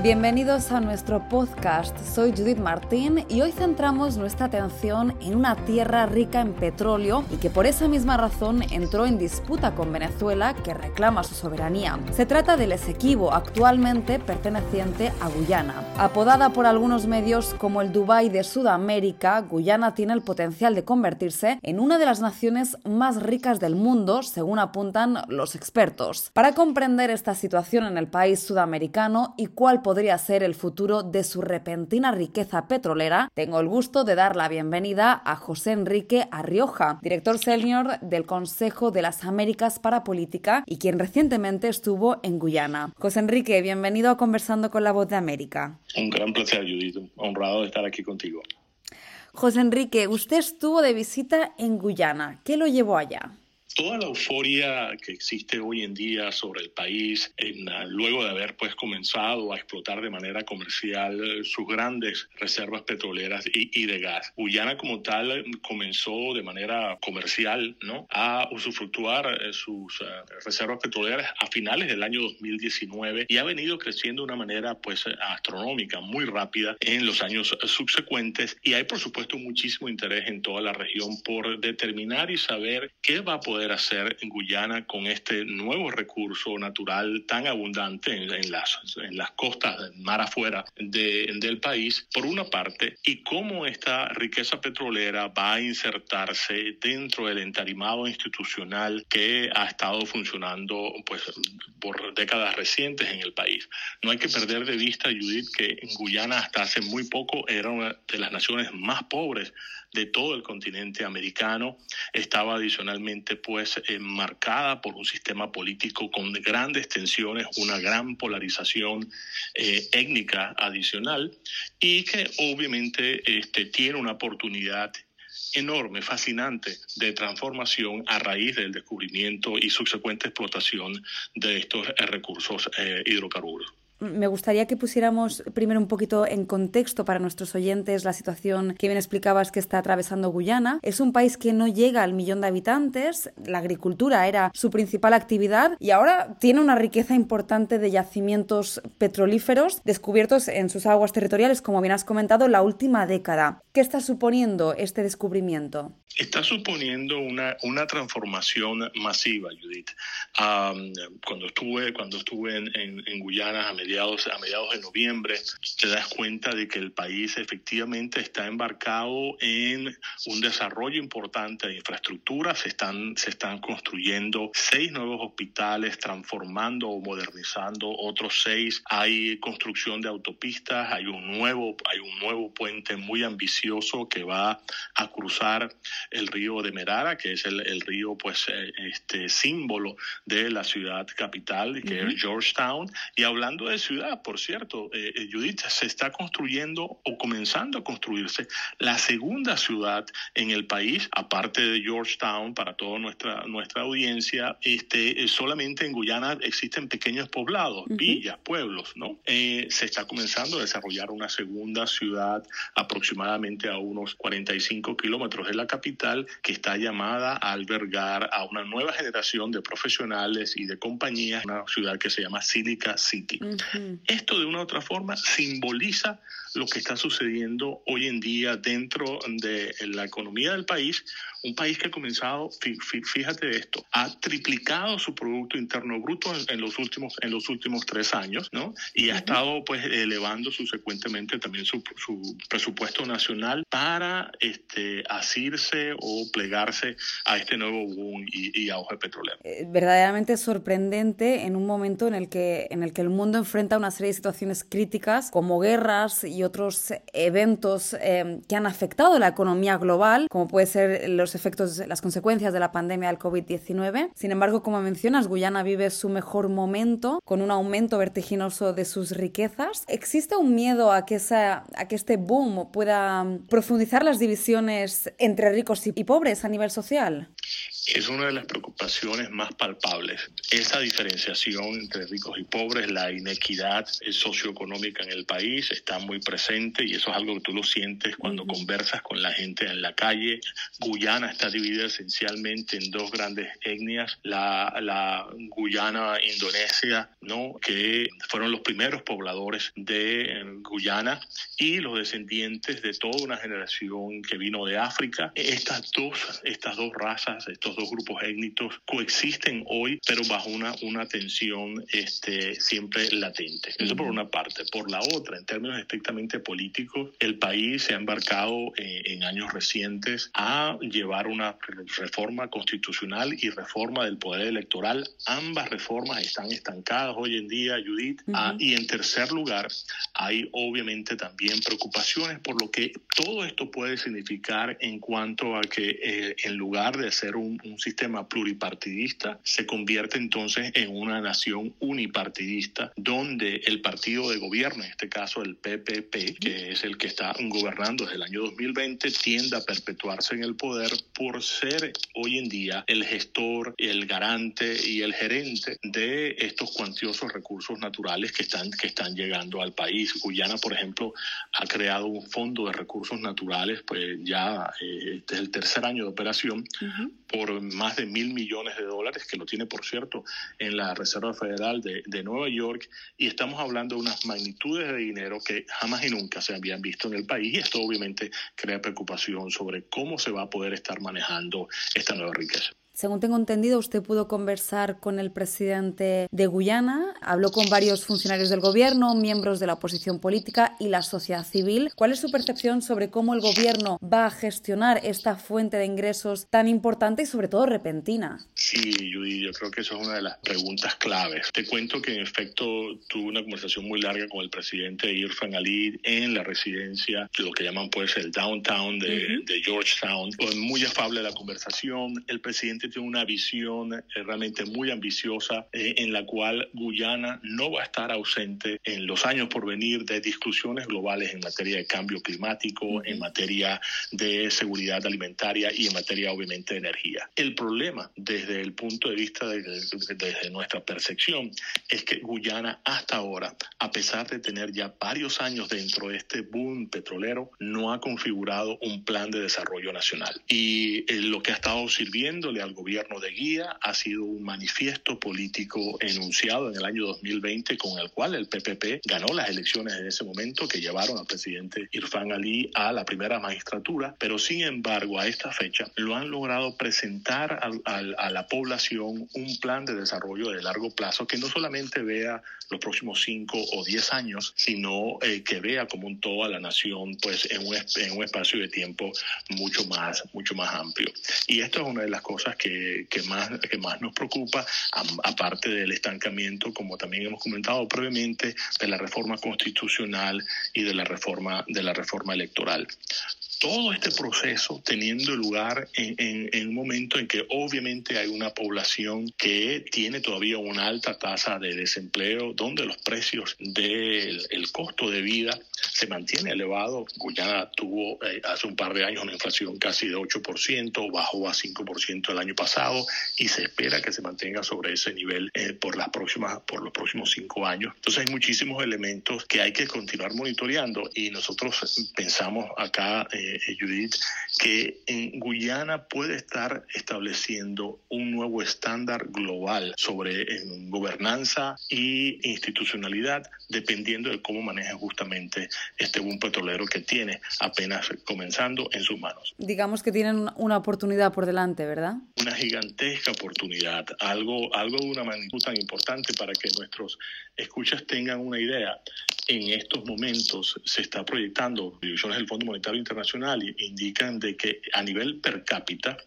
Bienvenidos a nuestro podcast. Soy Judith Martín y hoy centramos nuestra atención en una tierra rica en petróleo y que por esa misma razón entró en disputa con Venezuela que reclama su soberanía. Se trata del Esequibo, actualmente perteneciente a Guyana. Apodada por algunos medios como el Dubái de Sudamérica, Guyana tiene el potencial de convertirse en una de las naciones más ricas del mundo, según apuntan los expertos. Para comprender esta situación en el país sudamericano y cuál podría ser el futuro de su repentina riqueza petrolera, tengo el gusto de dar la bienvenida a José Enrique Arrioja, director senior del Consejo de las Américas para Política y quien recientemente estuvo en Guyana. José Enrique, bienvenido a Conversando con la Voz de América. Un gran placer, Judith. Honrado de estar aquí contigo. José Enrique, usted estuvo de visita en Guyana. ¿Qué lo llevó allá? Toda la euforia que existe hoy en día sobre el país, luego de haber pues comenzado a explotar de manera comercial eh, sus grandes reservas petroleras y, de gas. Guyana como tal comenzó de manera comercial ¿no? a usufructuar eh, sus eh, reservas petroleras a finales del año 2019 y ha venido creciendo de una manera pues astronómica, muy rápida en los años subsecuentes y hay por supuesto muchísimo interés en toda la región por determinar y saber qué va a poder hacer en Guyana con este nuevo recurso natural tan abundante en, las, en las costas, mar afuera del país, por una parte, y cómo esta riqueza petrolera va a insertarse dentro del entarimado institucional que ha estado funcionando pues, por décadas recientes en el país. No hay que perder de vista, Judith, que en Guyana hasta hace muy poco era una de las naciones más pobres de todo el continente americano. Estaba adicionalmente pues enmarcada por un sistema político con grandes tensiones, una gran polarización eh, étnica adicional y que obviamente este, tiene una oportunidad enorme, fascinante de transformación a raíz del descubrimiento y subsecuente explotación de estos recursos eh, hidrocarburos me gustaría que pusiéramos primero un poquito en contexto para nuestros oyentes la situación que bien explicabas que está atravesando Guyana. Es un país que no llega al millón de habitantes, la agricultura era su principal actividad y ahora tiene una riqueza importante de yacimientos petrolíferos descubiertos en sus aguas territoriales, como bien has comentado, la última década. ¿Qué está suponiendo este descubrimiento? Está suponiendo una, una transformación masiva, Judith. cuando estuve, cuando estuve en, en, Guyana a mediados, a mediados de noviembre, te das cuenta de que el país efectivamente está embarcado en un desarrollo importante de infraestructura. Se están, se están construyendo seis nuevos hospitales, transformando o modernizando otros seis. Hay construcción de autopistas, hay un nuevo, hay un nuevo puente muy ambicioso que va a cruzar el río de Merara, que es el, el río pues eh, este símbolo de la ciudad capital, que es Georgetown. Y hablando de ciudad, por cierto, eh, eh, Judith, se está construyendo o comenzando a construirse la segunda ciudad en el país, aparte de Georgetown, para toda nuestra, nuestra audiencia, este, solamente en Guyana existen pequeños poblados, villas, pueblos, ¿no? se está comenzando a desarrollar una segunda ciudad aproximadamente a unos 45 kilómetros de la capital que está llamada a albergar a una nueva generación de profesionales y de compañías, una ciudad que se llama Silica City. Esto de una u otra forma simboliza lo que está sucediendo hoy en día dentro de la economía del país, un país que ha comenzado, fíjate esto, ha triplicado su Producto Interno Bruto en, los últimos, en los últimos tres años, ¿no? Y ha estado pues elevando subsecuentemente también su, presupuesto nacional para este, asirse o plegarse a este nuevo boom y, auge petrolero. Eh, verdaderamente sorprendente en un momento en el, que, en el que el mundo enfrenta una serie de situaciones críticas como guerras y otros eventos eh, que han afectado la economía global, como puede ser los efectos, las consecuencias de la pandemia del COVID-19. Sin embargo, como mencionas, Guyana vive su mejor momento con un aumento vertiginoso de sus riquezas. ¿Existe un miedo a que, esa, a que este boom pueda profundizar las divisiones entre ricos y pobres a nivel social? Es una de las preocupaciones más palpables. Esa diferenciación entre ricos y pobres, la inequidad socioeconómica en el país está muy presente y eso es algo que tú lo sientes cuando conversas con la gente en la calle. Guyana está dividida esencialmente en dos grandes etnias, la, la Guyana Indonesia, ¿no? que fueron los primeros pobladores de Guyana y los descendientes de toda una generación que vino de África. Estas dos, estas dos razas, estos dos grupos étnicos coexisten hoy, pero bajo una, una tensión este, siempre latente. Eso por una parte. Por la otra, en términos estrictamente políticos, el país se ha embarcado eh, en años recientes a llevar una reforma constitucional y reforma del poder electoral. Ambas reformas están estancadas hoy en día, Judith. Ah, y en tercer lugar, hay obviamente también preocupaciones por lo que todo esto puede significar en cuanto a que eh, en lugar de ser un, sistema pluripartidista, se convierte entonces en una nación unipartidista, donde el partido de gobierno, en este caso el PPP, que es el que está gobernando desde el año 2020, tiende a perpetuarse en el poder por ser hoy en día el gestor, el garante y el gerente de estos cuantiosos recursos naturales que están, que están llegando al país. Guyana, por ejemplo, ha creado un fondo de recursos naturales, pues ya eh, este es el tercer año de operación, por más de mil millones de dólares, que lo tiene, por cierto, en la Reserva Federal de, de Nueva York, y estamos hablando de unas magnitudes de dinero que jamás y nunca se habían visto en el país, y esto obviamente crea preocupación sobre cómo se va a poder estar manejando esta nueva riqueza. Según tengo entendido, usted pudo conversar con el presidente de Guyana, habló con varios funcionarios del gobierno, miembros de la oposición política y la sociedad civil. ¿Cuál es su percepción sobre cómo el gobierno va a gestionar esta fuente de ingresos tan importante y sobre todo repentina? Sí, Judy, yo creo que eso es una de las preguntas claves. Te cuento que en efecto tuve una conversación muy larga con el presidente Irfan Ali en la residencia, lo que llaman pues el downtown de, de Georgetown. Muy afable la conversación. El presidente tiene una visión eh, realmente muy ambiciosa eh, en la cual Guyana no va a estar ausente en los años por venir de discusiones globales en materia de cambio climático, en materia de seguridad alimentaria y en materia obviamente de energía. El problema desde el punto de vista de, desde nuestra percepción es que Guyana hasta ahora, a pesar de tener ya varios años dentro de este boom petrolero, no ha configurado un plan de desarrollo nacional. Y eh, lo que ha estado sirviéndole al gobierno de guía ha sido un manifiesto político enunciado en el año 2020 con el cual el PPP ganó las elecciones en ese momento que llevaron al presidente Irfan Ali a la primera magistratura, pero sin embargo a esta fecha lo han logrado presentar a, la población un plan de desarrollo de largo plazo que no solamente vea los próximos cinco o diez años, sino eh, que vea como un todo a la nación pues en un, en un espacio de tiempo mucho más, mucho más amplio. Y esto es una de las cosas que que, más, que más nos preocupa, aparte del estancamiento, como también hemos comentado previamente, de la reforma constitucional y de la reforma, de la reforma electoral todo este proceso teniendo lugar en, en, un momento en que obviamente hay una población que tiene todavía una alta tasa de desempleo, donde los precios del el costo de vida se mantiene elevado. Guyana tuvo eh, hace un par de años una inflación casi de 8%, bajó a 5% el año pasado y se espera que se mantenga sobre ese nivel eh, por, las próximas, por los próximos cinco años. Entonces hay muchísimos elementos que hay que continuar monitoreando y nosotros pensamos acá, eh, Judith, que en Guyana puede estar estableciendo un nuevo estándar global sobre gobernanza y institucionalidad dependiendo de cómo maneja justamente este boom petrolero que tiene apenas comenzando en sus manos. Digamos que tienen una oportunidad por delante, ¿verdad? Una gigantesca oportunidad, algo, algo de una magnitud tan importante para que nuestros escuchas tengan una idea. En estos momentos se está proyectando, divisiones del Fondo Monetario Internacional indican de que a nivel per cápita,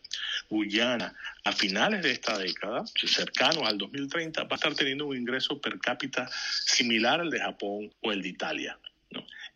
Guyana a finales de esta década, cercanos al 2030, va a estar teniendo un ingreso per cápita similar al de Japón o el de Italia.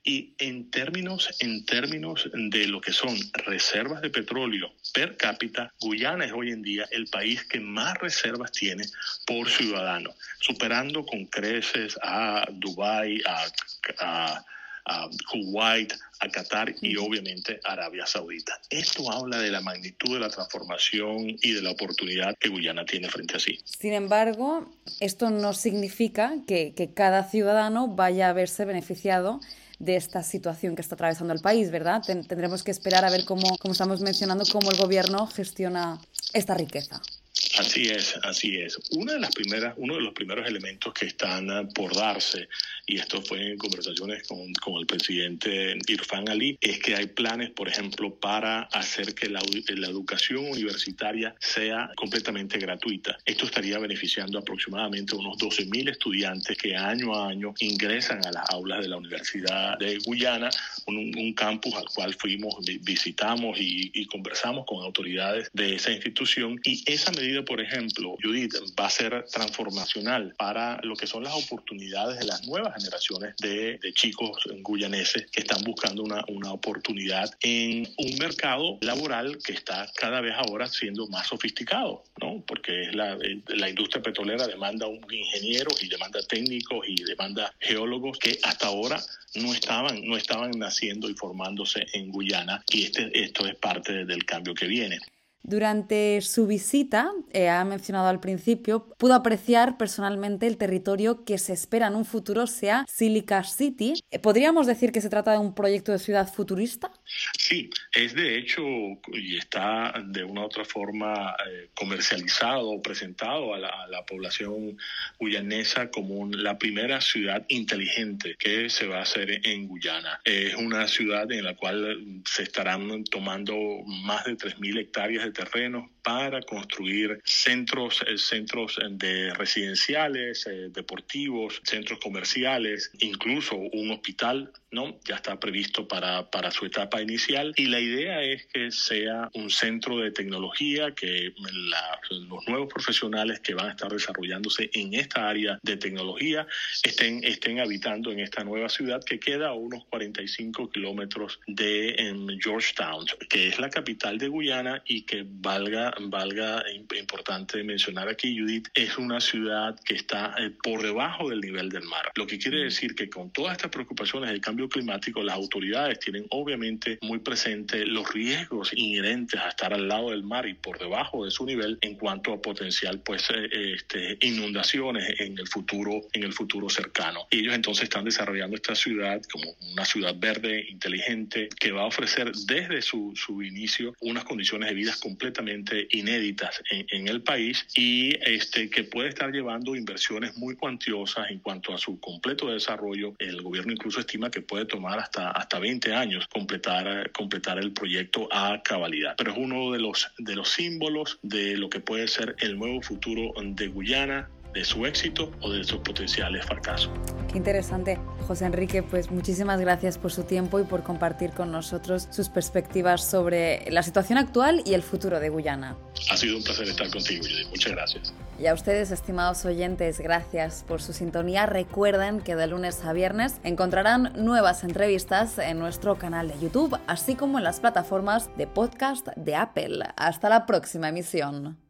Y en términos, en términos de lo que son reservas de petróleo per cápita, Guyana es hoy en día el país que más reservas tiene por ciudadano, superando con creces a Dubái, a, a Kuwait, a Qatar y obviamente Arabia Saudita. Esto habla de la magnitud de la transformación y de la oportunidad que Guyana tiene frente a sí. Sin embargo, esto no significa que, que cada ciudadano vaya a verse beneficiado de esta situación que está atravesando el país, ¿verdad? tendremos que esperar a ver cómo, como estamos mencionando, cómo el gobierno gestiona esta riqueza. Así es, así es. Una de las primeras, uno de los primeros elementos que están ah, por darse, y esto fue en conversaciones con, con el presidente Irfan Ali, es que hay planes, por ejemplo, para hacer que la, la educación universitaria sea completamente gratuita. Esto estaría beneficiando aproximadamente unos 12.000 estudiantes que año a año ingresan a las aulas de la Universidad de Guyana, un, un campus al cual fuimos, visitamos y, y conversamos con autoridades de esa institución y esa medida por ejemplo, Judith, va a ser transformacional para lo que son las oportunidades de las nuevas generaciones de, chicos guyaneses que están buscando una, una oportunidad en un mercado laboral que está cada vez ahora siendo más sofisticado, ¿no? Porque es la, la industria petrolera demanda un ingeniero y demanda técnicos y demanda geólogos que hasta ahora no estaban, no estaban naciendo y formándose en Guyana y este, esto es parte del cambio que viene. Durante su visita, eh, ha mencionado al principio, pudo apreciar personalmente el territorio que se espera en un futuro sea Silica City. Eh, ¿Podríamos decir que se trata de un proyecto de ciudad futurista? Sí, es de hecho y está de una u otra forma eh, comercializado o presentado a la, población guyanesa como la primera ciudad inteligente que se va a hacer en Guyana. Es una ciudad en la cual se estarán tomando más de 3.000 hectáreas de terrenos para construir centros, eh, centros de residenciales, eh, deportivos, centros comerciales, incluso un hospital, ¿no? Ya está previsto para, para su etapa inicial y la idea es que sea un centro de tecnología, que los nuevos profesionales que van a estar desarrollándose en esta área de tecnología estén, estén habitando en esta nueva ciudad que queda a unos 45 kilómetros de Georgetown, que es la capital de Guyana y que valga valga importante mencionar aquí, Judith, es una ciudad que está eh, por debajo del nivel del mar. Lo que quiere decir que con todas estas preocupaciones del cambio climático, las autoridades tienen obviamente muy presente los riesgos inherentes a estar al lado del mar y por debajo de su nivel en cuanto a potencial pues eh, este, inundaciones en el futuro en el futuro cercano. Y ellos entonces están desarrollando esta ciudad como una ciudad verde, inteligente, que va a ofrecer desde su, su inicio unas condiciones de vida completamente inéditas en, el país y este, que puede estar llevando inversiones muy cuantiosas en cuanto a su completo desarrollo. El gobierno incluso estima que puede tomar hasta, hasta 20 años completar, completar el proyecto a cabalidad. Pero es uno de los, de los símbolos de lo que puede ser el nuevo futuro de Guyana, de su éxito o de sus potenciales fracasos. Qué interesante. José Enrique, pues muchísimas gracias por su tiempo y por compartir con nosotros sus perspectivas sobre la situación actual y el futuro de Guyana. Ha sido un placer estar contigo, Judith. Muchas gracias. Y a ustedes, estimados oyentes, gracias por su sintonía. Recuerden que de lunes a viernes encontrarán nuevas entrevistas en nuestro canal de YouTube, así como en las plataformas de podcast de Apple. Hasta la próxima emisión.